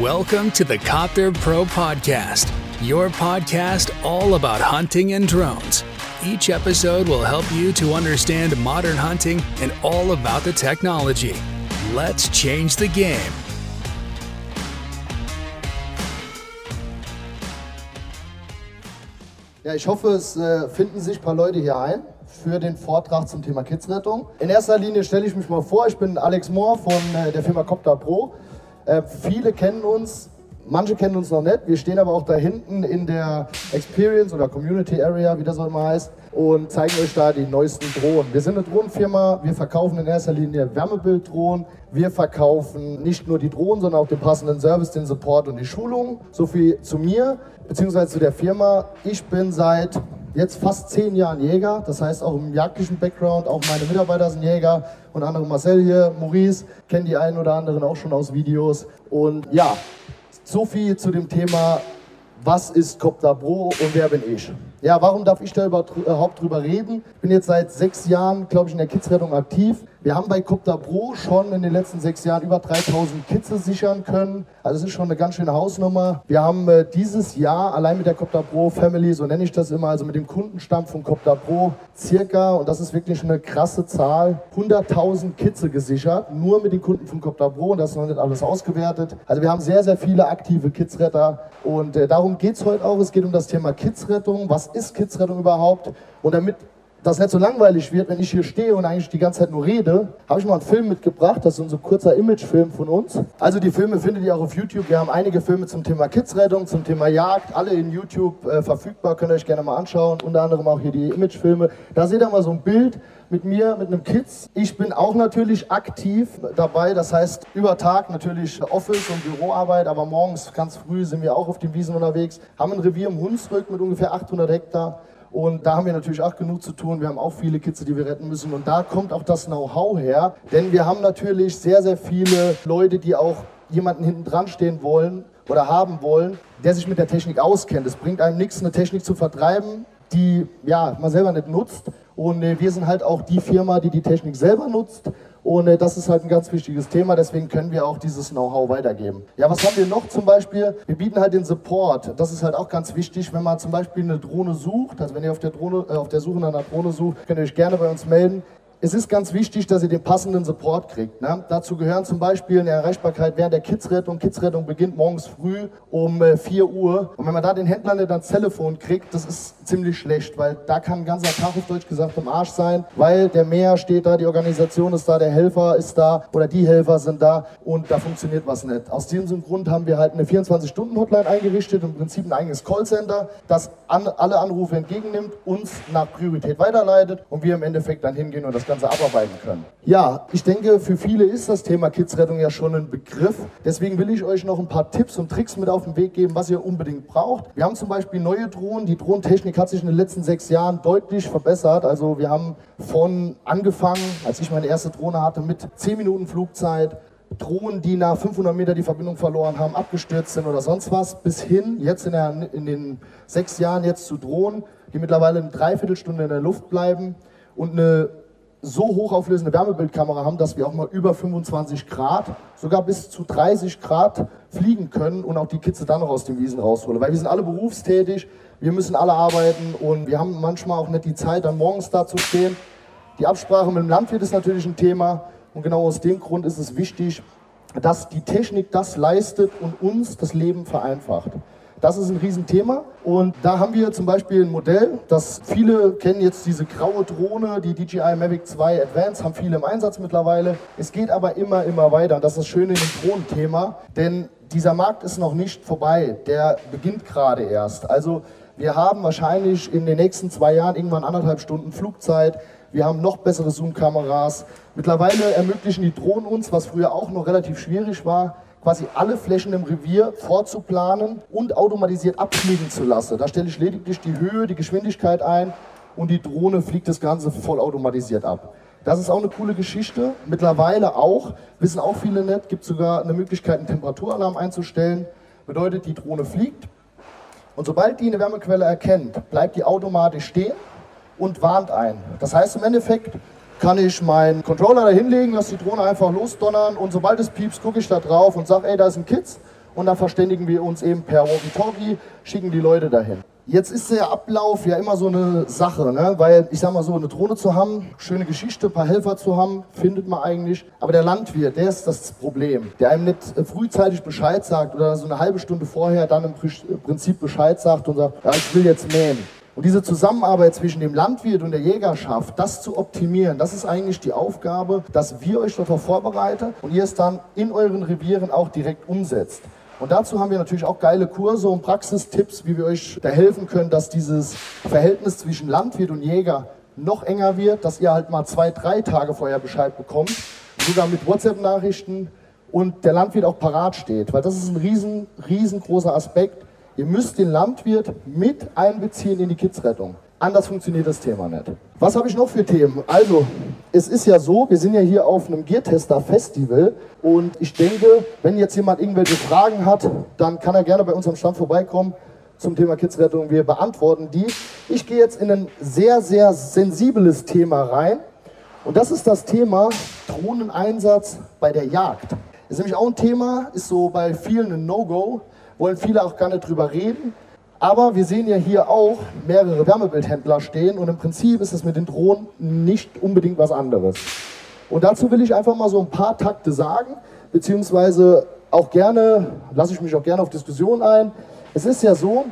Welcome to the Copter Pro Podcast, your podcast all about hunting and drones. Each episode will help you to understand modern hunting and all about the technology. Let's change the game. Ja, ich hoffe, es äh, finden sich ein paar Leute hier ein für den Vortrag zum Thema Kidsrettung. In erster Linie stelle ich mich mal vor, ich bin Alex Mohr von äh, der Firma Copter Pro. Äh, viele kennen uns, manche kennen uns noch nicht. Wir stehen aber auch da hinten in der Experience oder Community Area, wie das auch immer heißt, und zeigen euch da die neuesten Drohnen. Wir sind eine Drohnenfirma, wir verkaufen in erster Linie Wärmebilddrohnen. Wir verkaufen nicht nur die Drohnen, sondern auch den passenden Service, den Support und die Schulung. So viel zu mir, beziehungsweise zu der Firma. Ich bin seit jetzt fast zehn Jahren Jäger, das heißt auch im jagdlichen Background, auch meine Mitarbeiter sind Jäger, unter anderem Marcel hier, Maurice, kennen die einen oder anderen auch schon aus Videos. Und ja, so viel zu dem Thema, was ist Copter Pro und wer bin ich? Ja, warum darf ich da überhaupt drüber reden? Ich bin jetzt seit sechs Jahren, glaube ich, in der Kidsrettung aktiv. Wir haben bei Copter Pro schon in den letzten sechs Jahren über 3000 Kitze sichern können. Also das ist schon eine ganz schöne Hausnummer. Wir haben äh, dieses Jahr allein mit der Copter Pro Family, so nenne ich das immer, also mit dem Kundenstamm von Copter Pro, circa, und das ist wirklich eine krasse Zahl, 100.000 Kitze gesichert, nur mit den Kunden von Copter Pro und das ist noch nicht alles ausgewertet. Also wir haben sehr, sehr viele aktive Kidsretter und äh, darum geht es heute auch. Es geht um das Thema Kidsrettung. Was ist Kidsrettung überhaupt? Und damit das nicht so langweilig wird, wenn ich hier stehe und eigentlich die ganze Zeit nur rede, habe ich mal einen Film mitgebracht. Das ist unser kurzer Imagefilm von uns. Also die Filme findet ihr auch auf YouTube. Wir haben einige Filme zum Thema Kidsrettung, zum Thema Jagd, alle in YouTube äh, verfügbar. Könnt ihr euch gerne mal anschauen. Unter anderem auch hier die Imagefilme. Da seht ihr mal so ein Bild mit mir, mit einem Kids. Ich bin auch natürlich aktiv dabei. Das heißt, über Tag natürlich Office und Büroarbeit, aber morgens ganz früh sind wir auch auf den Wiesen unterwegs. Haben ein Revier im Hunsrück mit ungefähr 800 Hektar. Und da haben wir natürlich auch genug zu tun. Wir haben auch viele Kitze, die wir retten müssen. Und da kommt auch das Know-how her. Denn wir haben natürlich sehr, sehr viele Leute, die auch jemanden hinten dran stehen wollen oder haben wollen, der sich mit der Technik auskennt. Es bringt einem nichts, eine Technik zu vertreiben, die ja, man selber nicht nutzt. Und äh, wir sind halt auch die Firma, die die Technik selber nutzt und äh, das ist halt ein ganz wichtiges Thema, deswegen können wir auch dieses Know-how weitergeben. Ja, was haben wir noch zum Beispiel? Wir bieten halt den Support. Das ist halt auch ganz wichtig, wenn man zum Beispiel eine Drohne sucht, also wenn ihr auf der, Drohne, äh, auf der Suche nach einer Drohne sucht, könnt ihr euch gerne bei uns melden es ist ganz wichtig, dass ihr den passenden Support kriegt. Ne? Dazu gehören zum Beispiel eine Erreichbarkeit während der Kidsrettung. Kidsrettung beginnt morgens früh um äh, 4 Uhr. Und wenn man da den Händler nicht ans Telefon kriegt, das ist ziemlich schlecht, weil da kann ein ganzer Tag auf Deutsch gesagt im Arsch sein, weil der Meer steht da, die Organisation ist da, der Helfer ist da oder die Helfer sind da und da funktioniert was nicht. Aus diesem Grund haben wir halt eine 24-Stunden-Hotline eingerichtet, im Prinzip ein eigenes Callcenter, das an, alle Anrufe entgegennimmt, uns nach Priorität weiterleitet und wir im Endeffekt dann hingehen und das Ganze Ganze abarbeiten können. Ja, ich denke, für viele ist das Thema Kidsrettung ja schon ein Begriff. Deswegen will ich euch noch ein paar Tipps und Tricks mit auf den Weg geben, was ihr unbedingt braucht. Wir haben zum Beispiel neue Drohnen. Die Drohnentechnik hat sich in den letzten sechs Jahren deutlich verbessert. Also wir haben von angefangen, als ich meine erste Drohne hatte, mit 10 Minuten Flugzeit, Drohnen, die nach 500 Meter die Verbindung verloren haben, abgestürzt sind oder sonst was, bis hin jetzt in, der, in den sechs Jahren jetzt zu Drohnen, die mittlerweile eine Dreiviertelstunde in der Luft bleiben und eine so hochauflösende Wärmebildkamera haben, dass wir auch mal über 25 Grad, sogar bis zu 30 Grad fliegen können und auch die Kitze dann noch aus den Wiesen rausholen. Weil wir sind alle berufstätig, wir müssen alle arbeiten und wir haben manchmal auch nicht die Zeit, dann morgens da zu stehen. Die Absprache mit dem Landwirt ist natürlich ein Thema und genau aus dem Grund ist es wichtig, dass die Technik das leistet und uns das Leben vereinfacht. Das ist ein Riesenthema. Und da haben wir zum Beispiel ein Modell, das viele kennen jetzt diese graue Drohne, die DJI Mavic 2 Advance, haben viele im Einsatz mittlerweile. Es geht aber immer, immer weiter. Und das ist das Schöne in dem Drohnenthema, denn dieser Markt ist noch nicht vorbei. Der beginnt gerade erst. Also wir haben wahrscheinlich in den nächsten zwei Jahren irgendwann anderthalb Stunden Flugzeit. Wir haben noch bessere Zoom-Kameras. Mittlerweile ermöglichen die Drohnen uns, was früher auch noch relativ schwierig war, quasi alle Flächen im Revier vorzuplanen und automatisiert abfliegen zu lassen. Da stelle ich lediglich die Höhe, die Geschwindigkeit ein und die Drohne fliegt das Ganze vollautomatisiert ab. Das ist auch eine coole Geschichte. Mittlerweile auch, wissen auch viele nicht, gibt sogar eine Möglichkeit, einen Temperaturalarm einzustellen. Bedeutet, die Drohne fliegt und sobald die eine Wärmequelle erkennt, bleibt die automatisch stehen und warnt ein. Das heißt im Endeffekt, kann ich meinen Controller da hinlegen, lasse die Drohne einfach losdonnern und sobald es piepst, gucke ich da drauf und sage, ey, da ist ein Kids und dann verständigen wir uns eben per Walkie-Talkie, schicken die Leute dahin. Jetzt ist der Ablauf ja immer so eine Sache, ne? weil ich sag mal so, eine Drohne zu haben, schöne Geschichte, ein paar Helfer zu haben, findet man eigentlich. Aber der Landwirt, der ist das Problem. Der einem nicht äh, frühzeitig Bescheid sagt oder so eine halbe Stunde vorher dann im Prinzip Bescheid sagt und sagt, ja, ich will jetzt mähen. Und diese Zusammenarbeit zwischen dem Landwirt und der Jägerschaft, das zu optimieren, das ist eigentlich die Aufgabe, dass wir euch darauf vorbereiten und ihr es dann in euren Revieren auch direkt umsetzt. Und dazu haben wir natürlich auch geile Kurse und Praxistipps, wie wir euch da helfen können, dass dieses Verhältnis zwischen Landwirt und Jäger noch enger wird, dass ihr halt mal zwei, drei Tage vorher Bescheid bekommt, sogar mit WhatsApp-Nachrichten und der Landwirt auch parat steht. Weil das ist ein riesen, riesengroßer Aspekt. Ihr müsst den Landwirt mit einbeziehen in die Kidsrettung. Anders funktioniert das Thema nicht. Was habe ich noch für Themen? Also, es ist ja so, wir sind ja hier auf einem Geartester Festival und ich denke, wenn jetzt jemand irgendwelche Fragen hat, dann kann er gerne bei uns am Stand vorbeikommen zum Thema Kidsrettung. Wir beantworten die. Ich gehe jetzt in ein sehr, sehr sensibles Thema rein und das ist das Thema Drohneneinsatz bei der Jagd. Ist nämlich auch ein Thema, ist so bei vielen ein No-Go, wollen viele auch gar nicht drüber reden. Aber wir sehen ja hier auch mehrere Wärmebildhändler stehen und im Prinzip ist es mit den Drohnen nicht unbedingt was anderes. Und dazu will ich einfach mal so ein paar Takte sagen, beziehungsweise auch gerne, lasse ich mich auch gerne auf Diskussionen ein. Es ist ja so,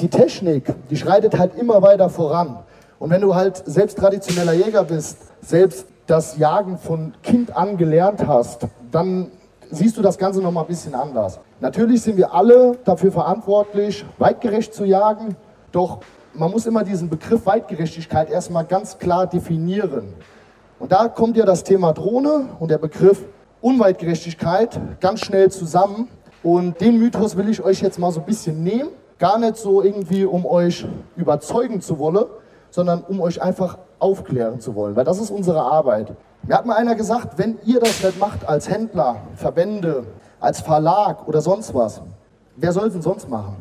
die Technik, die schreitet halt immer weiter voran. Und wenn du halt selbst traditioneller Jäger bist, selbst das Jagen von Kind an gelernt hast, dann siehst du das Ganze noch mal ein bisschen anders. Natürlich sind wir alle dafür verantwortlich, weitgerecht zu jagen, doch man muss immer diesen Begriff Weitgerechtigkeit erstmal ganz klar definieren. Und da kommt ja das Thema Drohne und der Begriff Unweitgerechtigkeit ganz schnell zusammen. Und den Mythos will ich euch jetzt mal so ein bisschen nehmen. Gar nicht so irgendwie, um euch überzeugen zu wollen, sondern um euch einfach aufklären zu wollen, weil das ist unsere Arbeit. Mir hat mal einer gesagt, wenn ihr das nicht macht als Händler, Verbände, als Verlag oder sonst was, wer soll es denn sonst machen?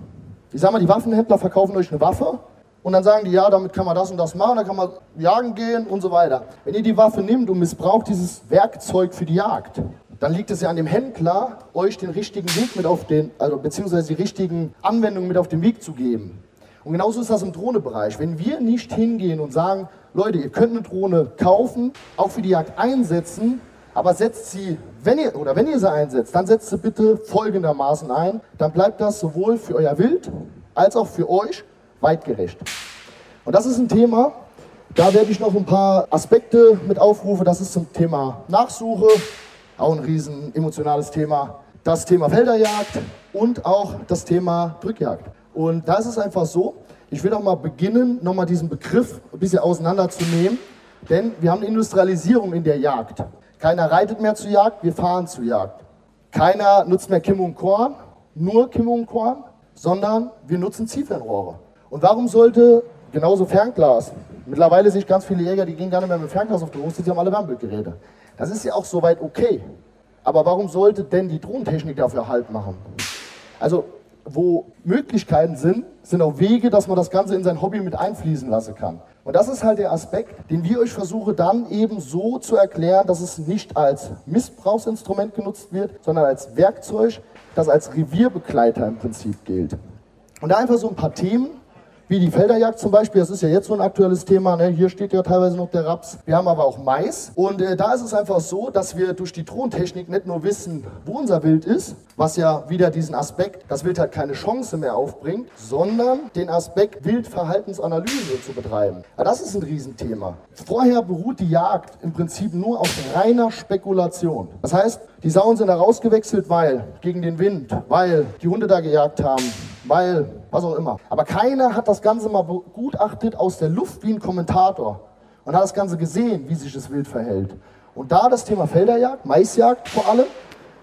Ich sag mal, die Waffenhändler verkaufen euch eine Waffe und dann sagen die, ja, damit kann man das und das machen, dann kann man jagen gehen und so weiter. Wenn ihr die Waffe nimmt und missbraucht dieses Werkzeug für die Jagd, dann liegt es ja an dem Händler, euch den richtigen Weg mit auf den, also beziehungsweise die richtigen Anwendungen mit auf den Weg zu geben. Und genauso ist das im Drohnebereich. Wenn wir nicht hingehen und sagen, Leute, ihr könnt eine Drohne kaufen, auch für die Jagd einsetzen, aber setzt sie, wenn ihr, oder wenn ihr sie einsetzt, dann setzt sie bitte folgendermaßen ein. Dann bleibt das sowohl für euer Wild als auch für euch weitgerecht. Und das ist ein Thema, da werde ich noch ein paar Aspekte mit aufrufen. Das ist zum Thema Nachsuche, auch ein riesen emotionales Thema. Das Thema Felderjagd und auch das Thema Drückjagd. Und da ist es einfach so, ich will auch mal beginnen, nochmal diesen Begriff ein bisschen auseinanderzunehmen. Denn wir haben eine Industrialisierung in der Jagd. Keiner reitet mehr zur Jagd, wir fahren zur Jagd. Keiner nutzt mehr Kim und Korn, nur Kim und Korn, sondern wir nutzen Zielfernrohre. Und warum sollte genauso Fernglas? Mittlerweile sehe ich ganz viele Jäger, die gehen gar nicht mehr mit Fernglas auf die Hochzeit, die haben alle Wärmebildgeräte. Das ist ja auch soweit okay. Aber warum sollte denn die Drohnentechnik dafür Halt machen? Also wo Möglichkeiten sind, sind auch Wege, dass man das Ganze in sein Hobby mit einfließen lassen kann. Und das ist halt der Aspekt, den wir euch versuchen dann eben so zu erklären, dass es nicht als Missbrauchsinstrument genutzt wird, sondern als Werkzeug, das als Revierbegleiter im Prinzip gilt. Und da einfach so ein paar Themen, wie die Felderjagd zum Beispiel, das ist ja jetzt so ein aktuelles Thema. Ne? Hier steht ja teilweise noch der Raps. Wir haben aber auch Mais. Und äh, da ist es einfach so, dass wir durch die Drohntechnik nicht nur wissen, wo unser Wild ist, was ja wieder diesen Aspekt, das Wild hat keine Chance mehr aufbringt, sondern den Aspekt Wildverhaltensanalyse zu betreiben. Ja, das ist ein Riesenthema. Vorher beruht die Jagd im Prinzip nur auf reiner Spekulation. Das heißt, die Sauen sind da rausgewechselt, weil gegen den Wind, weil die Hunde da gejagt haben, weil was auch immer. Aber keiner hat das Ganze mal begutachtet aus der Luft wie ein Kommentator und hat das Ganze gesehen, wie sich das Wild verhält. Und da das Thema Felderjagd, Maisjagd vor allem,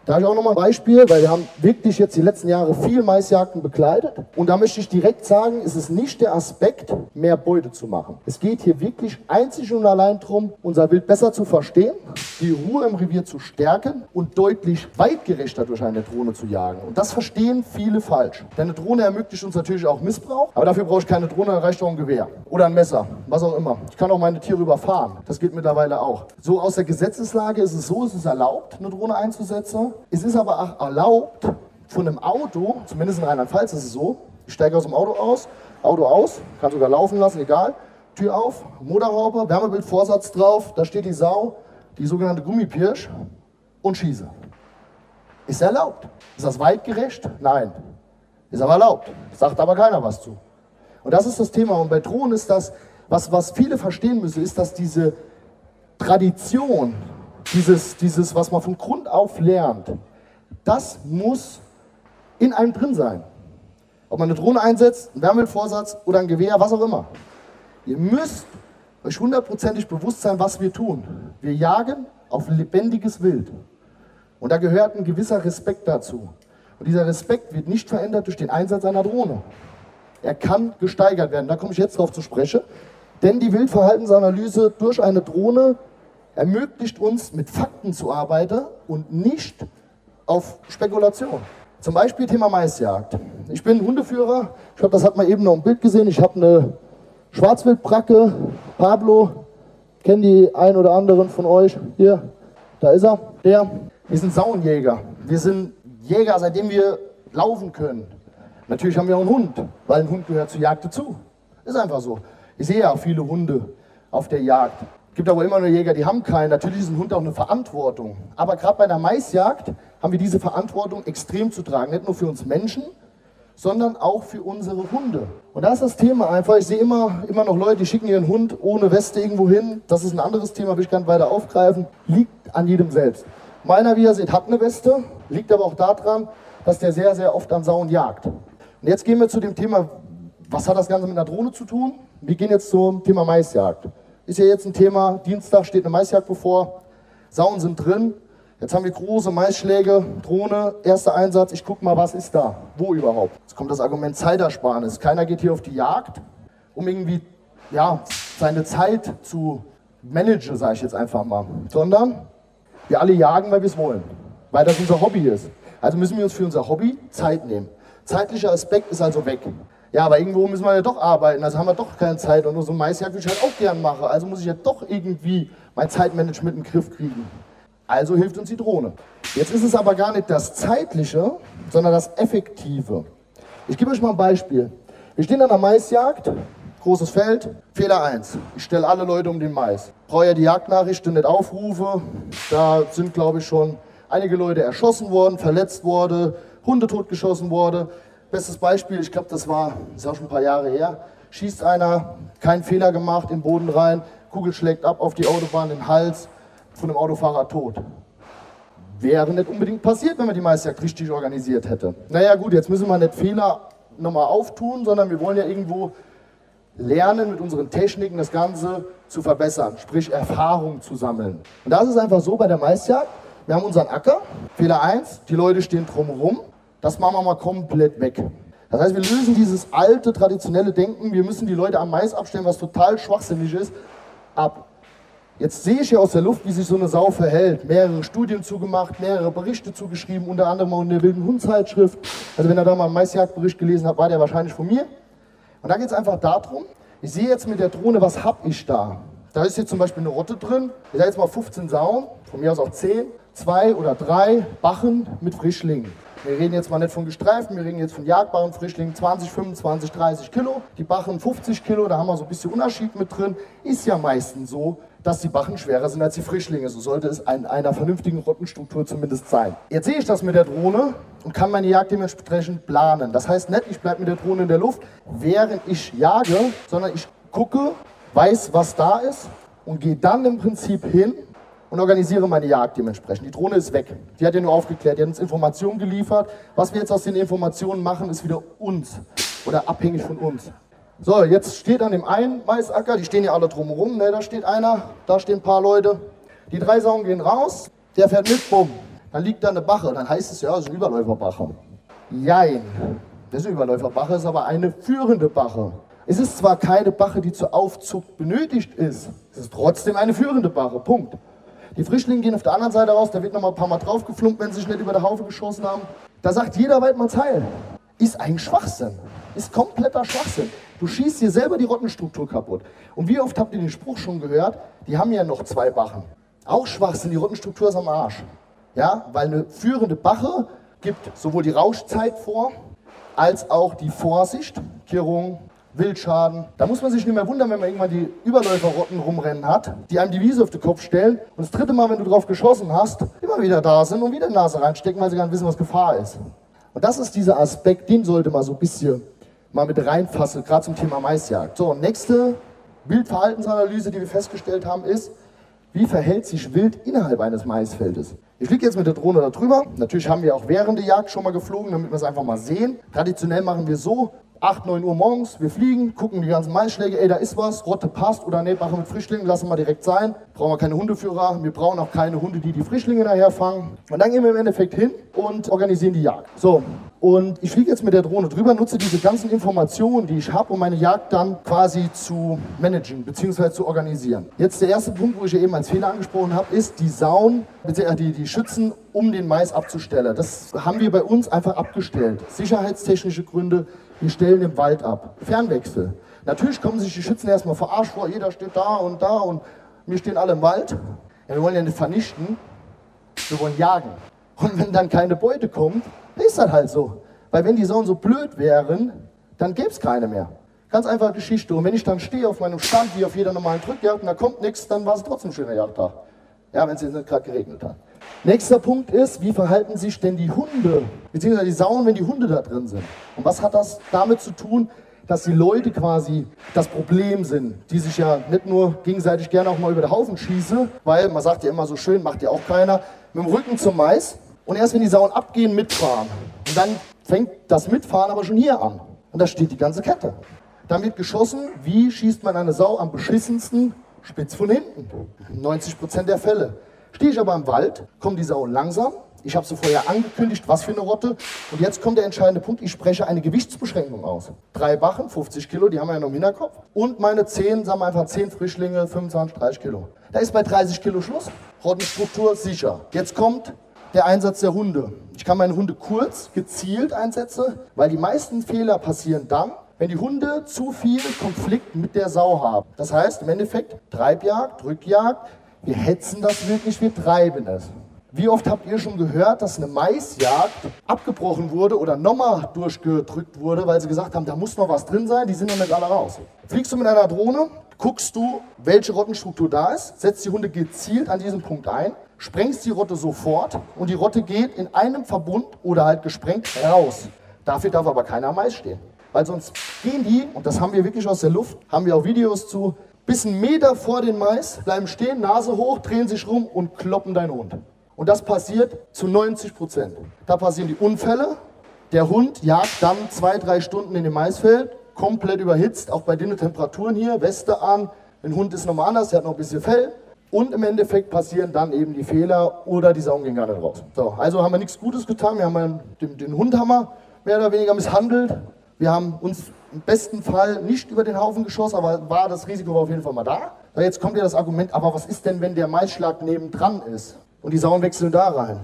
da habe ich auch nochmal ein Beispiel, weil wir haben wirklich jetzt die letzten Jahre viel Maisjagden bekleidet. Und da möchte ich direkt sagen, es ist nicht der Aspekt, mehr Beute zu machen. Es geht hier wirklich einzig und allein darum, unser Wild besser zu verstehen, die Ruhe im Revier zu stärken und deutlich weitgerechter durch eine Drohne zu jagen. Und das verstehen viele falsch. Denn eine Drohne ermöglicht uns natürlich auch Missbrauch, aber dafür brauche ich keine Drohne, da reicht auch ein Gewehr oder ein Messer, was auch immer. Ich kann auch meine Tiere überfahren. Das geht mittlerweile auch. So aus der Gesetzeslage ist es so, es ist erlaubt, eine Drohne einzusetzen. Es ist aber auch erlaubt, von einem Auto, zumindest in Rheinland-Pfalz ist es so, ich steige aus dem Auto aus, Auto aus, kann sogar laufen lassen, egal, Tür auf, Motorhaube, Wärmebildvorsatz drauf, da steht die Sau, die sogenannte Gummipirsch und schieße. Ist erlaubt. Ist das weitgerecht? Nein. Ist aber erlaubt. Sagt aber keiner was zu. Und das ist das Thema. Und bei Drohnen ist das, was, was viele verstehen müssen, ist, dass diese Tradition, dieses, dieses, was man von Grund auf lernt, das muss in einem drin sein. Ob man eine Drohne einsetzt, einen Wärmebildvorsatz oder ein Gewehr, was auch immer. Ihr müsst euch hundertprozentig bewusst sein, was wir tun. Wir jagen auf lebendiges Wild. Und da gehört ein gewisser Respekt dazu. Und dieser Respekt wird nicht verändert durch den Einsatz einer Drohne. Er kann gesteigert werden. Da komme ich jetzt drauf zu sprechen. Denn die Wildverhaltensanalyse durch eine Drohne ermöglicht uns, mit Fakten zu arbeiten und nicht auf Spekulation. Zum Beispiel Thema Maisjagd. Ich bin Hundeführer. Ich glaube, das hat man eben noch im Bild gesehen. Ich habe eine Schwarzwildbracke. Pablo, kennen die ein oder anderen von euch? Hier, da ist er. Der. Wir sind Saunjäger. Wir sind Jäger, seitdem wir laufen können. Natürlich haben wir auch einen Hund, weil ein Hund gehört zur Jagd dazu. Ist einfach so. Ich sehe ja auch viele Hunde auf der Jagd. Es gibt aber immer nur Jäger, die haben keinen. Natürlich ist ein Hund auch eine Verantwortung. Aber gerade bei der Maisjagd haben wir diese Verantwortung extrem zu tragen. Nicht nur für uns Menschen, sondern auch für unsere Hunde. Und da ist das Thema einfach. Ich sehe immer, immer noch Leute, die schicken ihren Hund ohne Weste irgendwo hin. Das ist ein anderes Thema, will ich gar nicht weiter aufgreifen. Liegt an jedem selbst. Meiner, wie ihr seht, hat eine Weste, liegt aber auch daran, dass der sehr, sehr oft an Sauen jagt. Und jetzt gehen wir zu dem Thema, was hat das Ganze mit einer Drohne zu tun? Wir gehen jetzt zum Thema Maisjagd. Ist ja jetzt ein Thema, Dienstag steht eine Maisjagd bevor, Sauen sind drin. Jetzt haben wir große Maisschläge, Drohne, erster Einsatz, ich gucke mal, was ist da, wo überhaupt. Jetzt kommt das Argument Zeitersparnis. Keiner geht hier auf die Jagd, um irgendwie ja, seine Zeit zu managen, sage ich jetzt einfach mal. Sondern wir alle jagen, weil wir es wollen, weil das unser Hobby ist. Also müssen wir uns für unser Hobby Zeit nehmen. Zeitlicher Aspekt ist also weg. Ja, aber irgendwo müssen wir ja doch arbeiten, also haben wir doch keine Zeit und nur so ein Maisjagd würde ich halt auch gern machen. Also muss ich ja doch irgendwie mein Zeitmanagement in den Griff kriegen. Also hilft uns die Drohne. Jetzt ist es aber gar nicht das Zeitliche, sondern das Effektive. Ich gebe euch mal ein Beispiel. Wir stehen an der Maisjagd, großes Feld, Fehler 1. Ich stelle alle Leute um den Mais. Brauche ja die Jagdnachrichten nicht aufrufe. Da sind, glaube ich, schon einige Leute erschossen worden, verletzt worden, Hunde totgeschossen worden. Bestes Beispiel, ich glaube, das war, ist auch schon ein paar Jahre her, schießt einer, keinen Fehler gemacht, in den Boden rein, Kugel schlägt ab auf die Autobahn, den Hals, von einem Autofahrer tot. Wäre nicht unbedingt passiert, wenn man die Meisterjagd richtig organisiert hätte. Naja gut, jetzt müssen wir nicht Fehler nochmal auftun, sondern wir wollen ja irgendwo lernen, mit unseren Techniken das Ganze zu verbessern, sprich Erfahrung zu sammeln. Und das ist einfach so bei der Maisjagd. Wir haben unseren Acker, Fehler 1, die Leute stehen drumherum, das machen wir mal komplett weg. Das heißt, wir lösen dieses alte, traditionelle Denken, wir müssen die Leute am Mais abstellen, was total schwachsinnig ist, ab. Jetzt sehe ich ja aus der Luft, wie sich so eine Sau verhält. Mehrere Studien zugemacht, mehrere Berichte zugeschrieben, unter anderem auch in der Wilden Hundzeitschrift. Also wenn ihr da mal einen Maisjagdbericht gelesen habt, war der wahrscheinlich von mir. Und da geht es einfach darum, ich sehe jetzt mit der Drohne, was habe ich da? Da ist jetzt zum Beispiel eine Rotte drin. Ich sage jetzt mal 15 Sauen, von mir aus auch 10, zwei oder drei Bachen mit Frischlingen. Wir reden jetzt mal nicht von gestreiften, wir reden jetzt von jagbaren Frischlingen, 20, 25, 30 Kilo. Die Bachen 50 Kilo, da haben wir so ein bisschen Unterschied mit drin. Ist ja meistens so, dass die Bachen schwerer sind als die Frischlinge. So sollte es in einer vernünftigen Rottenstruktur zumindest sein. Jetzt sehe ich das mit der Drohne und kann meine Jagd dementsprechend planen. Das heißt nicht, ich bleibe mit der Drohne in der Luft, während ich jage, sondern ich gucke, weiß, was da ist und gehe dann im Prinzip hin und organisiere meine Jagd dementsprechend. Die Drohne ist weg. Die hat ja nur aufgeklärt, die hat uns Informationen geliefert. Was wir jetzt aus den Informationen machen, ist wieder uns oder abhängig von uns. So, jetzt steht an dem einen Maisacker, die stehen ja alle drumherum, ne, da steht einer, da stehen ein paar Leute. Die drei Sauen gehen raus, der fährt mit, bumm. Dann liegt da eine Bache, dann heißt es ja, es ist eine Überläuferbache. Jein, das ist eine Überläuferbache, ist aber eine führende Bache. Es ist zwar keine Bache, die zur Aufzucht benötigt ist, es ist trotzdem eine führende Bache, Punkt. Die Frischlinge gehen auf der anderen Seite raus, da wird noch mal ein paar Mal draufgeflumpt, wenn sie sich nicht über der Haufe geschossen haben. Da sagt jeder Weidmanns Heil. Ist ein Schwachsinn. Ist kompletter Schwachsinn. Du schießt dir selber die Rottenstruktur kaputt. Und wie oft habt ihr den Spruch schon gehört? Die haben ja noch zwei Bachen. Auch Schwachsinn, die Rottenstruktur ist am Arsch. Ja, weil eine führende Bache gibt sowohl die Rauschzeit vor, als auch die Vorsicht, Kirrung, Wildschaden. Da muss man sich nicht mehr wundern, wenn man irgendwann die Überläuferrotten rumrennen hat, die einem die Wiese auf den Kopf stellen und das dritte Mal, wenn du drauf geschossen hast, immer wieder da sind und wieder die Nase reinstecken, weil sie gar nicht wissen, was Gefahr ist. Und das ist dieser Aspekt, den sollte man so ein bisschen mal mit reinfassen, gerade zum Thema Maisjagd. So, nächste Wildverhaltensanalyse, die wir festgestellt haben, ist, wie verhält sich Wild innerhalb eines Maisfeldes? Ich fliege jetzt mit der Drohne da drüber. Natürlich haben wir auch während der Jagd schon mal geflogen, damit wir es einfach mal sehen. Traditionell machen wir so, 8, 9 Uhr morgens, wir fliegen, gucken die ganzen Maisschläge, ey, da ist was, Rotte passt oder nee, machen mit Frischlingen, lassen wir direkt sein. Brauchen wir keine Hundeführer, wir brauchen auch keine Hunde, die die Frischlinge nachher fangen. Und dann gehen wir im Endeffekt hin und organisieren die Jagd. So, und ich fliege jetzt mit der Drohne drüber, nutze diese ganzen Informationen, die ich habe, um meine Jagd dann quasi zu managen bzw. zu organisieren. Jetzt der erste Punkt, wo ich eben als Fehler angesprochen habe, ist die Sauen, die, die Schützen, um den Mais abzustellen. Das haben wir bei uns einfach abgestellt. Sicherheitstechnische Gründe, wir stellen im Wald ab. Fernwechsel. Natürlich kommen sich die Schützen erstmal verarscht vor, jeder steht da und da und wir stehen alle im Wald. Ja, wir wollen ja nicht vernichten, wir wollen jagen. Und wenn dann keine Beute kommt, ist das halt so. Weil wenn die Sauen so blöd wären, dann gäbe es keine mehr. Ganz einfache Geschichte. Und wenn ich dann stehe auf meinem Stand, wie auf jeder normalen Drückjagd, und da kommt nichts, dann war es trotzdem ein schöner Jagdtag. Ja, wenn es jetzt nicht gerade geregnet hat. Nächster Punkt ist, wie verhalten sich denn die Hunde, beziehungsweise die Sauen, wenn die Hunde da drin sind? Und was hat das damit zu tun, dass die Leute quasi das Problem sind, die sich ja nicht nur gegenseitig gerne auch mal über den Haufen schießen, weil man sagt ja immer so schön, macht ja auch keiner, mit dem Rücken zum Mais und erst wenn die Sauen abgehen, mitfahren. Und dann fängt das Mitfahren aber schon hier an. Und da steht die ganze Kette. Dann wird geschossen, wie schießt man eine Sau am beschissensten? Spitz von hinten. 90 Prozent der Fälle. Stehe ich aber im Wald, kommt die Sau langsam. Ich habe sie vorher angekündigt, was für eine Rotte. Und jetzt kommt der entscheidende Punkt. Ich spreche eine Gewichtsbeschränkung aus. Drei Bachen, 50 Kilo, die haben wir ja noch im Hinterkopf. Und meine 10, sagen wir einfach 10 Frischlinge, 25, 30 Kilo. Da ist bei 30 Kilo Schluss. Rottenstruktur sicher. Jetzt kommt der Einsatz der Hunde. Ich kann meine Hunde kurz, gezielt einsetzen, weil die meisten Fehler passieren dann, wenn die Hunde zu viel Konflikt mit der Sau haben. Das heißt im Endeffekt Treibjagd, Rückjagd, wir hetzen das wirklich, wir treiben es. Wie oft habt ihr schon gehört, dass eine Maisjagd abgebrochen wurde oder nochmal durchgedrückt wurde, weil sie gesagt haben, da muss noch was drin sein, die sind noch nicht alle raus. Fliegst du mit einer Drohne, guckst du, welche Rottenstruktur da ist, setzt die Hunde gezielt an diesem Punkt ein, sprengst die Rotte sofort und die Rotte geht in einem Verbund oder halt gesprengt raus. Dafür darf aber keiner am Mais stehen. Weil sonst gehen die, und das haben wir wirklich aus der Luft, haben wir auch Videos zu, bis einen Meter vor den Mais, bleiben stehen, Nase hoch, drehen sich rum und kloppen deinen Hund. Und das passiert zu 90 Prozent. Da passieren die Unfälle. Der Hund jagt dann zwei, drei Stunden in dem Maisfeld, komplett überhitzt, auch bei den Temperaturen hier, Weste an. Ein Hund ist nochmal anders, der hat noch ein bisschen Fell. Und im Endeffekt passieren dann eben die Fehler oder die Sauen gehen gar nicht raus. So, also haben wir nichts Gutes getan. Wir haben den, den Hundhammer mehr oder weniger misshandelt. Wir haben uns im besten Fall nicht über den Haufen geschossen, aber war das Risiko war auf jeden Fall mal da. Jetzt kommt ja das Argument, aber was ist denn, wenn der Maisschlag nebendran ist und die Sauen wechseln da rein?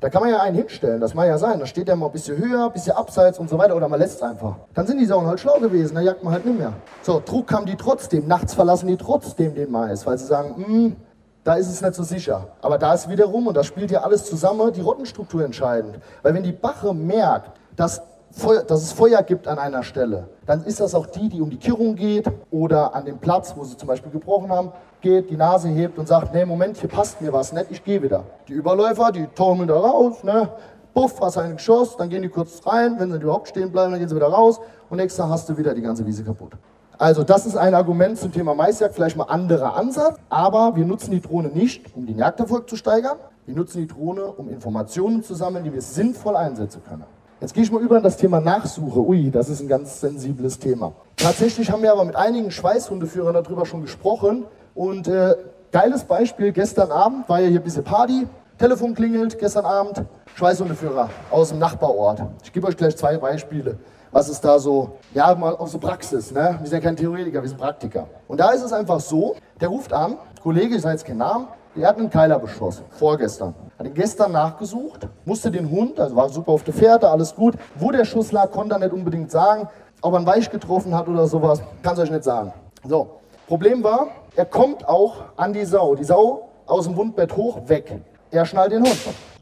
Da kann man ja einen hinstellen, das mag ja sein. Da steht der mal ein bisschen höher, ein bisschen abseits und so weiter oder man lässt es einfach. Dann sind die Sauen halt schlau gewesen, da jagt man halt nicht mehr. So, Druck haben die trotzdem, nachts verlassen die trotzdem den Mais, weil sie sagen, hm, da ist es nicht so sicher. Aber da ist wiederum, und das spielt ja alles zusammen, die Rottenstruktur entscheidend. Weil wenn die Bache merkt, dass Feuer, dass es Feuer gibt an einer Stelle, dann ist das auch die, die um die Kirrung geht oder an dem Platz, wo sie zum Beispiel gebrochen haben, geht, die Nase hebt und sagt, nee, Moment, hier passt mir was nicht, ich gehe wieder. Die Überläufer, die taumeln da raus, ne? Puff, hast ein Geschoss, dann gehen die kurz rein, wenn sie überhaupt stehen bleiben, dann gehen sie wieder raus und nächstes Tag hast du wieder die ganze Wiese kaputt. Also das ist ein Argument zum Thema Maisjagd, vielleicht mal anderer Ansatz, aber wir nutzen die Drohne nicht, um den Jagderfolg zu steigern. Wir nutzen die Drohne, um Informationen zu sammeln, die wir sinnvoll einsetzen können. Jetzt gehe ich mal über in das Thema Nachsuche. Ui, das ist ein ganz sensibles Thema. Tatsächlich haben wir aber mit einigen Schweißhundeführern darüber schon gesprochen. Und äh, geiles Beispiel, gestern Abend war ja hier ein bisschen Party. Telefon klingelt, gestern Abend, Schweißhundeführer aus dem Nachbarort. Ich gebe euch gleich zwei Beispiele. Was ist da so, ja, mal aus der Praxis, ne? Wir sind ja kein Theoretiker, wir sind Praktiker. Und da ist es einfach so, der ruft an, Kollege, ich sage jetzt keinen Namen, der hat einen Keiler beschossen, vorgestern. Hat ihn gestern nachgesucht, musste den Hund, also war super auf der Fährte, alles gut. Wo der Schuss lag, konnte er nicht unbedingt sagen. Ob er einen Weich getroffen hat oder sowas, kann es euch nicht sagen. So, Problem war, er kommt auch an die Sau. Die Sau aus dem Wundbett hoch, weg. Er schnallt den Hund.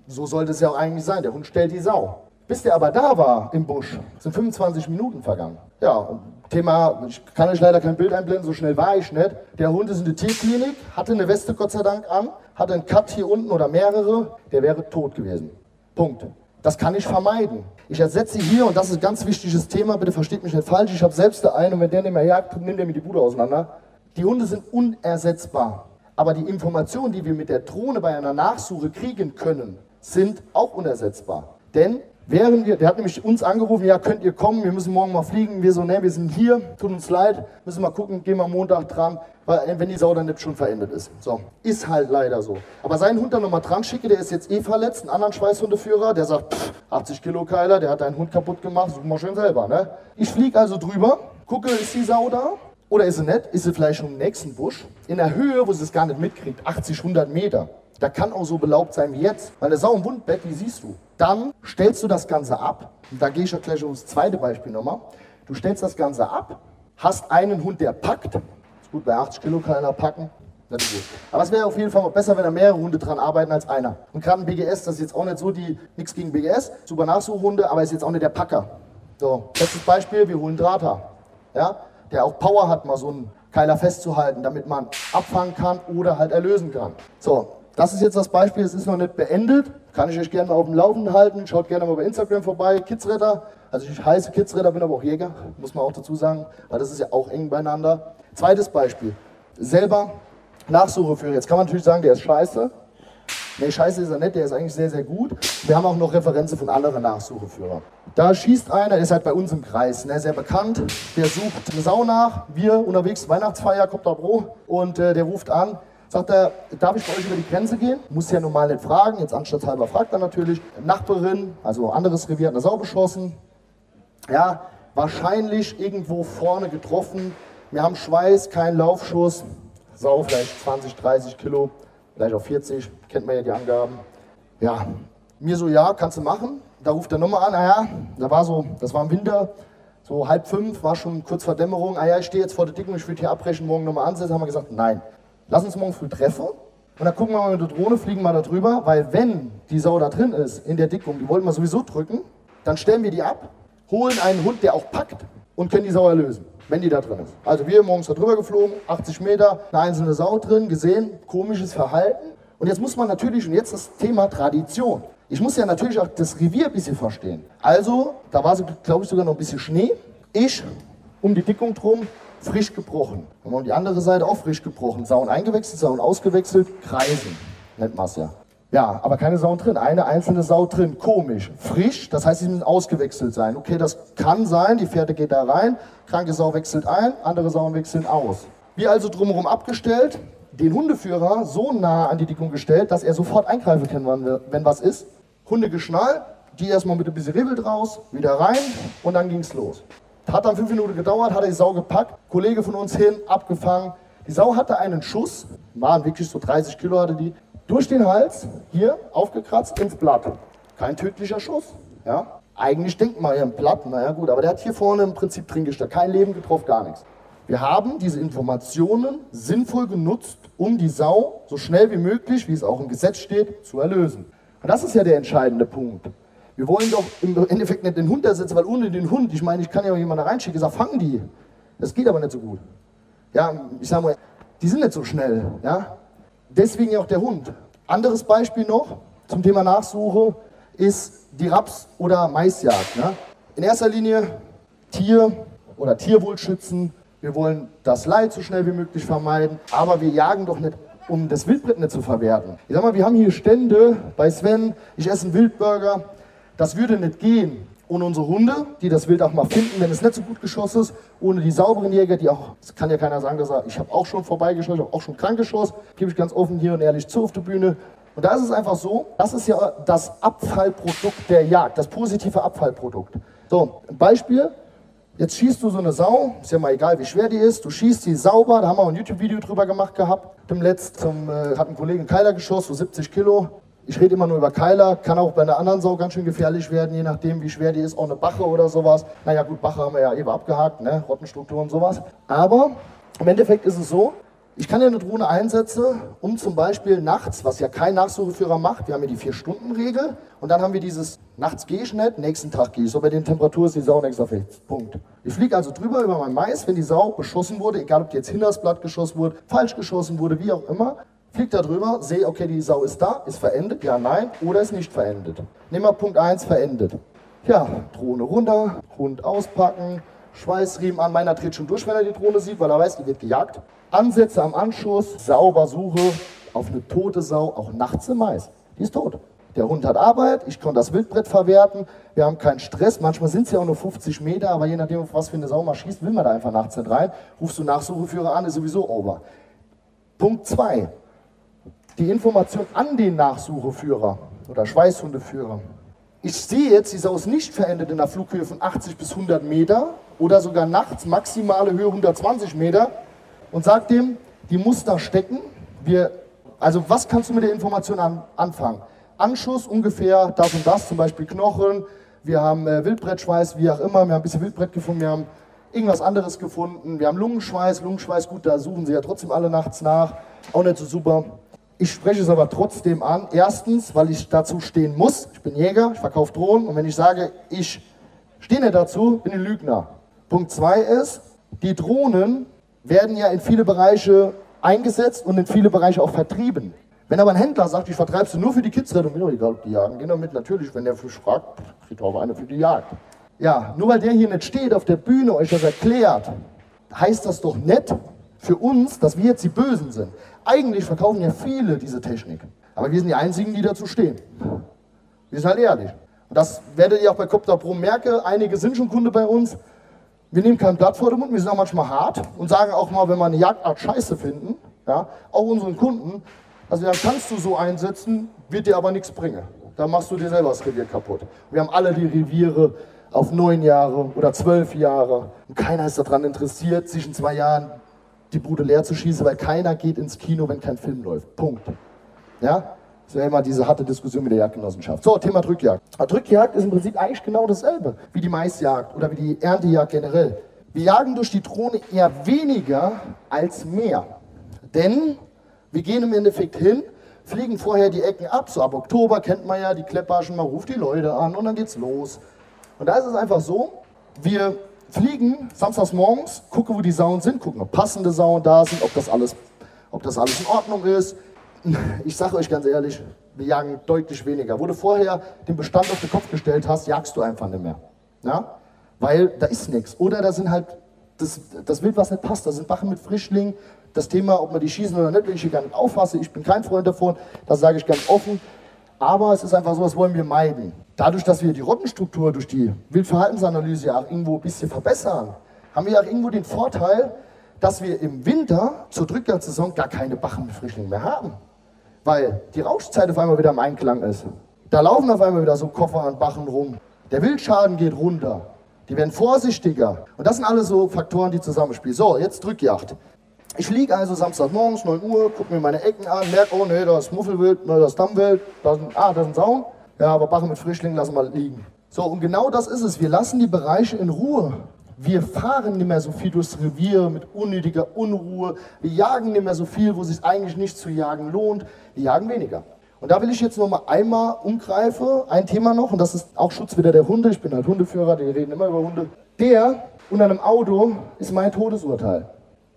So sollte es ja auch eigentlich sein. Der Hund stellt die Sau. Bis der aber da war im Busch, sind 25 Minuten vergangen. Ja, Thema, ich kann euch leider kein Bild einblenden, so schnell war ich nicht. Der Hund ist in der Tierklinik, hatte eine Weste Gott sei Dank an, hatte einen Cut hier unten oder mehrere, der wäre tot gewesen. Punkt. Das kann ich vermeiden. Ich ersetze hier, und das ist ein ganz wichtiges Thema, bitte versteht mich nicht falsch, ich habe selbst einen und wenn der nicht mehr jagt, nimmt der mir die Bude auseinander. Die Hunde sind unersetzbar. Aber die Informationen, die wir mit der Drohne bei einer Nachsuche kriegen können, sind auch unersetzbar. Denn wären wir, der hat nämlich uns angerufen, ja, könnt ihr kommen, wir müssen morgen mal fliegen. Wir so, ne, wir sind hier, tut uns leid, müssen mal gucken, gehen wir Montag dran, weil, wenn die Sau dann nicht schon verendet ist. So, ist halt leider so. Aber seinen Hund dann nochmal dran schicke, der ist jetzt eh verletzt, einen anderen Schweißhundeführer, der sagt, pff, 80 Kilo Keiler, der hat deinen Hund kaputt gemacht, such mal schön selber, ne? Ich fliege also drüber, gucke, ist die Sau da? Oder ist sie nicht? Ist sie vielleicht schon im nächsten Busch? In der Höhe, wo sie es gar nicht mitkriegt, 80, 100 Meter. Da kann auch so belaubt sein wie jetzt. Weil eine Sau im Wundbett, die siehst du. Dann stellst du das Ganze ab. Und da gehe ich ja gleich ums zweite Beispiel nochmal. Du stellst das Ganze ab, hast einen Hund, der packt. Ist gut, bei 80 Kilo kann einer packen. Das ist gut. Aber es wäre auf jeden Fall besser, wenn da mehrere Hunde dran arbeiten als einer. Und gerade ein BGS, das ist jetzt auch nicht so die, nichts gegen BGS, super Nachsuchhunde, aber ist jetzt auch nicht der Packer. So, letztes Beispiel, wir holen Drahter. Ja, der auch Power hat, mal so einen Keiler festzuhalten, damit man abfangen kann oder halt erlösen kann. So, das ist jetzt das Beispiel, es ist noch nicht beendet. Kann ich euch gerne mal auf dem Laufenden halten. Schaut gerne mal bei Instagram vorbei, Kidsretter. Also ich heiße Kidsretter, bin aber auch Jäger, muss man auch dazu sagen, weil das ist ja auch eng beieinander. Zweites Beispiel, selber Nachsuche führen. Jetzt kann man natürlich sagen, der ist scheiße. Nee, scheiße ist er nicht, der ist eigentlich sehr, sehr gut. Wir haben auch noch Referenzen von anderen Nachsucheführern. Da schießt einer, der ist halt bei uns im Kreis, ne, sehr bekannt. Der sucht eine Sau nach. Wir unterwegs, Weihnachtsfeier, kommt da Bro. Und äh, der ruft an, sagt er, darf ich bei euch über die Grenze gehen? Muss ja normal nicht fragen, jetzt anstatthalber fragt er natürlich. Nachbarin, also anderes Revier, hat eine Sau beschossen. Ja, wahrscheinlich irgendwo vorne getroffen. Wir haben Schweiß, kein Laufschuss. Sau vielleicht 20, 30 Kilo vielleicht auch 40, kennt man ja die Angaben. Ja, mir so, ja, kannst du machen. Da ruft er nochmal an, naja, da war so, das war im Winter, so halb fünf, war schon kurz vor Dämmerung, ah ja, ich stehe jetzt vor der Dickung, ich würde hier abbrechen, morgen nochmal ansetzen. Haben wir gesagt, nein, lass uns morgen früh treffen und dann gucken wir mal mit der Drohne, fliegen mal da drüber, weil wenn die Sau da drin ist, in der Dickung, die wollten wir sowieso drücken, dann stellen wir die ab, holen einen Hund, der auch packt und können die Sau erlösen wenn die da drin ist. Also wir morgens da drüber geflogen, 80 Meter, eine einzelne Sau drin, gesehen, komisches Verhalten. Und jetzt muss man natürlich, und jetzt das Thema Tradition. Ich muss ja natürlich auch das Revier ein bisschen verstehen. Also, da war, glaube ich, sogar noch ein bisschen Schnee. Ich um die Dickung drum, frisch gebrochen. Und um die andere Seite auch frisch gebrochen. Sauen eingewechselt, Sauen ausgewechselt, kreisen. Nennt man es ja. Ja, aber keine Sau drin. Eine einzelne Sau drin. Komisch. Frisch, das heißt, sie müssen ausgewechselt sein. Okay, das kann sein. Die Pferde geht da rein. Kranke Sau wechselt ein, andere Sauen wechseln aus. Wir also drumherum abgestellt, den Hundeführer so nah an die Dickung gestellt, dass er sofort eingreifen kann, wenn was ist. Hunde geschnallt, die erstmal mit ein bisschen Ribbel raus, wieder rein und dann ging's los. Hat dann fünf Minuten gedauert, hat er die Sau gepackt, Kollege von uns hin, abgefangen. Die Sau hatte einen Schuss, waren wirklich so 30 Kilo hatte die, durch den Hals, hier aufgekratzt, ins Blatt. Kein tödlicher Schuss. Ja? Eigentlich denkt man ja ein Blatt, naja gut, aber der hat hier vorne im Prinzip drin gesteckt. Kein Leben getroffen, gar nichts. Wir haben diese Informationen sinnvoll genutzt, um die Sau so schnell wie möglich, wie es auch im Gesetz steht, zu erlösen. Und das ist ja der entscheidende Punkt. Wir wollen doch im Endeffekt nicht den Hund ersetzen, weil ohne den Hund, ich meine, ich kann ja auch jemanden reinschicken, sag, fangen die. Das geht aber nicht so gut. Ja, ich sag mal, die sind nicht so schnell. Ja? Deswegen auch der Hund. Anderes Beispiel noch zum Thema Nachsuche ist die Raps- oder Maisjagd. Ne? In erster Linie Tier- oder Tierwohl schützen. Wir wollen das Leid so schnell wie möglich vermeiden, aber wir jagen doch nicht, um das Wildbret nicht zu verwerten. Ich sag mal, wir haben hier Stände bei Sven, ich esse einen Wildburger. Das würde nicht gehen, ohne unsere Hunde, die das Wild auch mal finden, wenn es nicht so gut geschossen ist, ohne die sauberen Jäger, die auch, das kann ja keiner sagen, dass er, ich habe auch schon vorbeigeschossen, ich habe auch schon krank geschossen, gebe ich ganz offen hier und ehrlich zu auf der Bühne. Und da ist es einfach so, das ist ja das Abfallprodukt der Jagd, das positive Abfallprodukt. So, ein Beispiel, jetzt schießt du so eine Sau, ist ja mal egal, wie schwer die ist, du schießt die sauber, da haben wir auch ein YouTube-Video drüber gemacht gehabt, dem letzten, äh, hat ein Kollege einen Keiler geschossen, so 70 Kilo, ich rede immer nur über Keiler, kann auch bei einer anderen Sau ganz schön gefährlich werden, je nachdem, wie schwer die ist. Auch eine Bache oder sowas. Naja, gut, Bache haben wir ja eben abgehakt, ne? Rottenstruktur und sowas. Aber im Endeffekt ist es so, Ich kann ja eine Drohne einsetzen, um zum Beispiel nachts, was ja kein Nachsucheführer macht, wir haben ja die Vier-Stunden-Regel und dann haben wir dieses, nachts gehe ich nicht, nächsten Tag gehe ich. So bei den Temperaturen ist die Sau nichts auf Punkt. Ich fliege also drüber über mein Mais, wenn die Sau beschossen wurde, egal ob die jetzt hinter das Blatt geschossen wurde, falsch geschossen wurde, wie auch immer, fliege da drüber, sehe, okay, die Sau ist da, ist verendet, ja, nein, oder ist nicht verendet. Nehmen wir Punkt 1, verendet. Ja, Drohne runter, Hund auspacken, Schweißriemen an. Meiner dreht schon durch, wenn er die Drohne sieht, weil er weiß, die wird gejagt. Ansätze am Anschuss, sauber Suche auf eine tote Sau, auch nachts im Mais. Die ist tot. Der Hund hat Arbeit, ich konnte das Wildbrett verwerten, wir haben keinen Stress. Manchmal sind es ja auch nur 50 Meter, aber je nachdem, auf was für eine Sau man schießt, will man da einfach nachts nicht rein. Rufst du Nachsucheführer an, ist sowieso over. Punkt 2. Die Information an den Nachsucheführer oder Schweißhundeführer. Ich sehe jetzt, Sau ist nicht verendet in der Flughöhe von 80 bis 100 Meter oder sogar nachts maximale Höhe 120 Meter und sagt dem, die muss da stecken. Wir, also was kannst du mit der Information an, anfangen? Anschuss ungefähr das und das, zum Beispiel Knochen. Wir haben äh, Wildbrettschweiß, wie auch immer. Wir haben ein bisschen Wildbrett gefunden. Wir haben irgendwas anderes gefunden. Wir haben Lungenschweiß. Lungenschweiß, gut, da suchen sie ja trotzdem alle nachts nach. Auch nicht so super. Ich spreche es aber trotzdem an. Erstens, weil ich dazu stehen muss. Ich bin Jäger, ich verkaufe Drohnen. Und wenn ich sage, ich stehe nicht dazu, bin ich Lügner. Punkt zwei ist, die Drohnen werden ja in viele Bereiche eingesetzt und in viele Bereiche auch vertrieben. Wenn aber ein Händler sagt, ich vertreibe sie nur für die Kidsrettung, mir doch egal, ob die jagen, gehen damit natürlich, wenn der Fisch fragt, kriegt auch einer für die Jagd. Ja, nur weil der hier nicht steht auf der Bühne, euch das erklärt, heißt das doch nicht für uns, dass wir jetzt die Bösen sind. Eigentlich verkaufen ja viele diese Technik. Aber wir sind die Einzigen, die dazu stehen. Wir sind halt ehrlich. Und das werdet ihr auch bei Copter Pro merken. Einige sind schon Kunde bei uns. Wir nehmen kein Blatt vor den Mund, wir sind auch manchmal hart und sagen auch mal, wenn wir eine Jagdart scheiße finden, ja, auch unseren Kunden, also dann kannst du so einsetzen, wird dir aber nichts bringen. Da machst du dir selber das Revier kaputt. Wir haben alle die Reviere auf neun Jahre oder zwölf Jahre und keiner ist daran interessiert, sich in zwei Jahren die Bude leer zu schießen, weil keiner geht ins Kino, wenn kein Film läuft. Punkt. Ja? Das ist ja immer diese harte Diskussion mit der Jagdgenossenschaft. So, Thema Drückjagd. Aber Drückjagd ist im Prinzip eigentlich genau dasselbe wie die Maisjagd oder wie die Erntejagd generell. Wir jagen durch die Drohne eher weniger als mehr. Denn wir gehen im Endeffekt hin, fliegen vorher die Ecken ab, so ab Oktober kennt man ja die Kleppaschen, man ruft die Leute an und dann geht's los. Und da ist es einfach so, wir fliegen samstags morgens, gucken, wo die Sauen sind, gucken, ob passende Sauen da sind, ob das alles, ob das alles in Ordnung ist ich sage euch ganz ehrlich, wir jagen deutlich weniger. Wo du vorher den Bestand auf den Kopf gestellt hast, jagst du einfach nicht mehr. Ja? Weil da ist nichts. Oder da sind halt das, das Wild, was nicht passt. Da sind Bachen mit Frischlingen. Das Thema, ob man die schießen oder nicht, will ich hier gar nicht auffassen. Ich bin kein Freund davon. Das sage ich ganz offen. Aber es ist einfach so, das wollen wir meiden. Dadurch, dass wir die Rottenstruktur durch die Wildverhaltensanalyse auch irgendwo ein bisschen verbessern, haben wir auch irgendwo den Vorteil, dass wir im Winter zur Drückjagdsaison gar keine Bachen mit Frischlingen mehr haben weil die Rauschzeit auf einmal wieder im Einklang ist. Da laufen auf einmal wieder so Koffer an Bachen rum. Der Wildschaden geht runter. Die werden vorsichtiger. Und das sind alles so Faktoren, die zusammenspielen. So, jetzt Drückjagd. Ich fliege also Samstagmorgens, 9 Uhr, gucke mir meine Ecken an, merke, oh nee, da ist Muffelwild, nee, das ist Dammwild, da sind, ah, da ist ein Saun. Ja, aber Bachen mit Frischlingen lassen wir liegen. So, und genau das ist es. Wir lassen die Bereiche in Ruhe. Wir fahren nicht mehr so viel durchs Revier mit unnötiger Unruhe. Wir jagen nicht mehr so viel, wo es sich eigentlich nicht zu jagen lohnt. Wir jagen weniger. Und da will ich jetzt noch mal einmal umgreifen, ein Thema noch, und das ist auch Schutz wieder der Hunde. Ich bin halt Hundeführer, die reden immer über Hunde. Der unter einem Auto ist mein Todesurteil.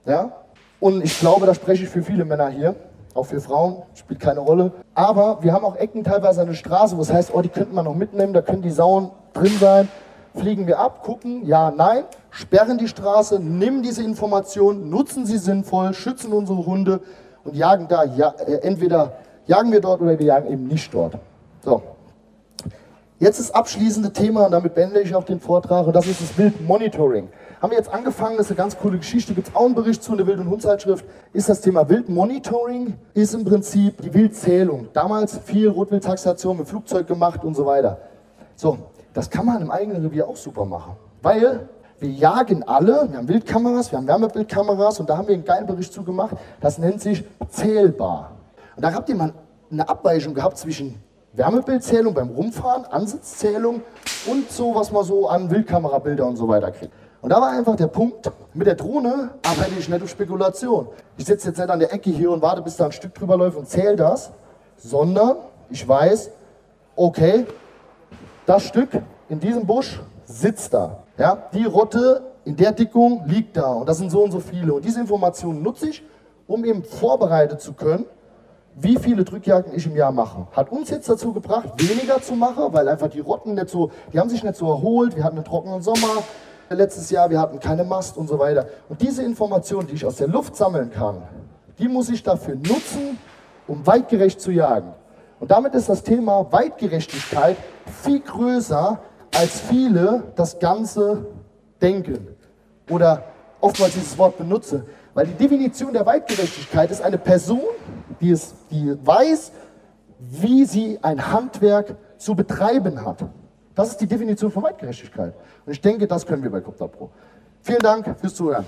Ja? Und ich glaube, da spreche ich für viele Männer hier, auch für Frauen, spielt keine Rolle. Aber wir haben auch Ecken teilweise an der Straße, wo es heißt, oh, die könnte man noch mitnehmen, da können die Sauen drin sein fliegen wir ab, gucken, ja, nein, sperren die Straße, nehmen diese Informationen, nutzen sie sinnvoll, schützen unsere Hunde und jagen da, ja, äh, entweder jagen wir dort oder wir jagen eben nicht dort. So. Jetzt das abschließende Thema, und damit beende ich auch den Vortrag, und das ist das Wildmonitoring. Haben wir jetzt angefangen, das ist eine ganz coole Geschichte, gibt es auch einen Bericht zu, eine Wild- und Hundzeitschrift, ist das Thema Wildmonitoring, ist im Prinzip die Wildzählung. Damals viel Rotwildtaxation mit Flugzeug gemacht und so weiter. So, das kann man im eigenen Revier auch super machen. Weil wir jagen alle, wir haben Wildkameras, wir haben Wärmebildkameras und da haben wir einen geilen Bericht zu gemacht. Das nennt sich zählbar. Und da habt ihr mal eine Abweichung gehabt zwischen Wärmebildzählung beim Rumfahren, Ansitzzählung und so, was man so an Wildkamerabilder und so weiter kriegt. Und da war einfach der Punkt, mit der Drohne arbeite ich nicht auf Spekulation. Ich sitze jetzt nicht an der Ecke hier und warte, bis da ein Stück drüber läuft und zähle das, sondern ich weiß, okay, das Stück in diesem Busch sitzt da. Ja? Die Rotte in der Dickung liegt da und das sind so und so viele. Und diese Informationen nutze ich, um eben vorbereitet zu können, wie viele Drückjagden ich im Jahr mache. Hat uns jetzt dazu gebracht, weniger zu machen, weil einfach die Rotten nicht so, die haben sich nicht so erholt, wir hatten einen trockenen Sommer letztes Jahr, wir hatten keine Mast und so weiter. Und diese Informationen, die ich aus der Luft sammeln kann, die muss ich dafür nutzen, um weitgerecht zu jagen. Und damit ist das Thema Weitgerechtigkeit viel größer, als viele das Ganze denken oder oftmals dieses Wort benutze. Weil die Definition der Weitgerechtigkeit ist eine Person, die, es, die weiß, wie sie ein Handwerk zu betreiben hat. Das ist die Definition von Weitgerechtigkeit. Und ich denke, das können wir bei Copter Pro. Vielen Dank fürs Zuhören.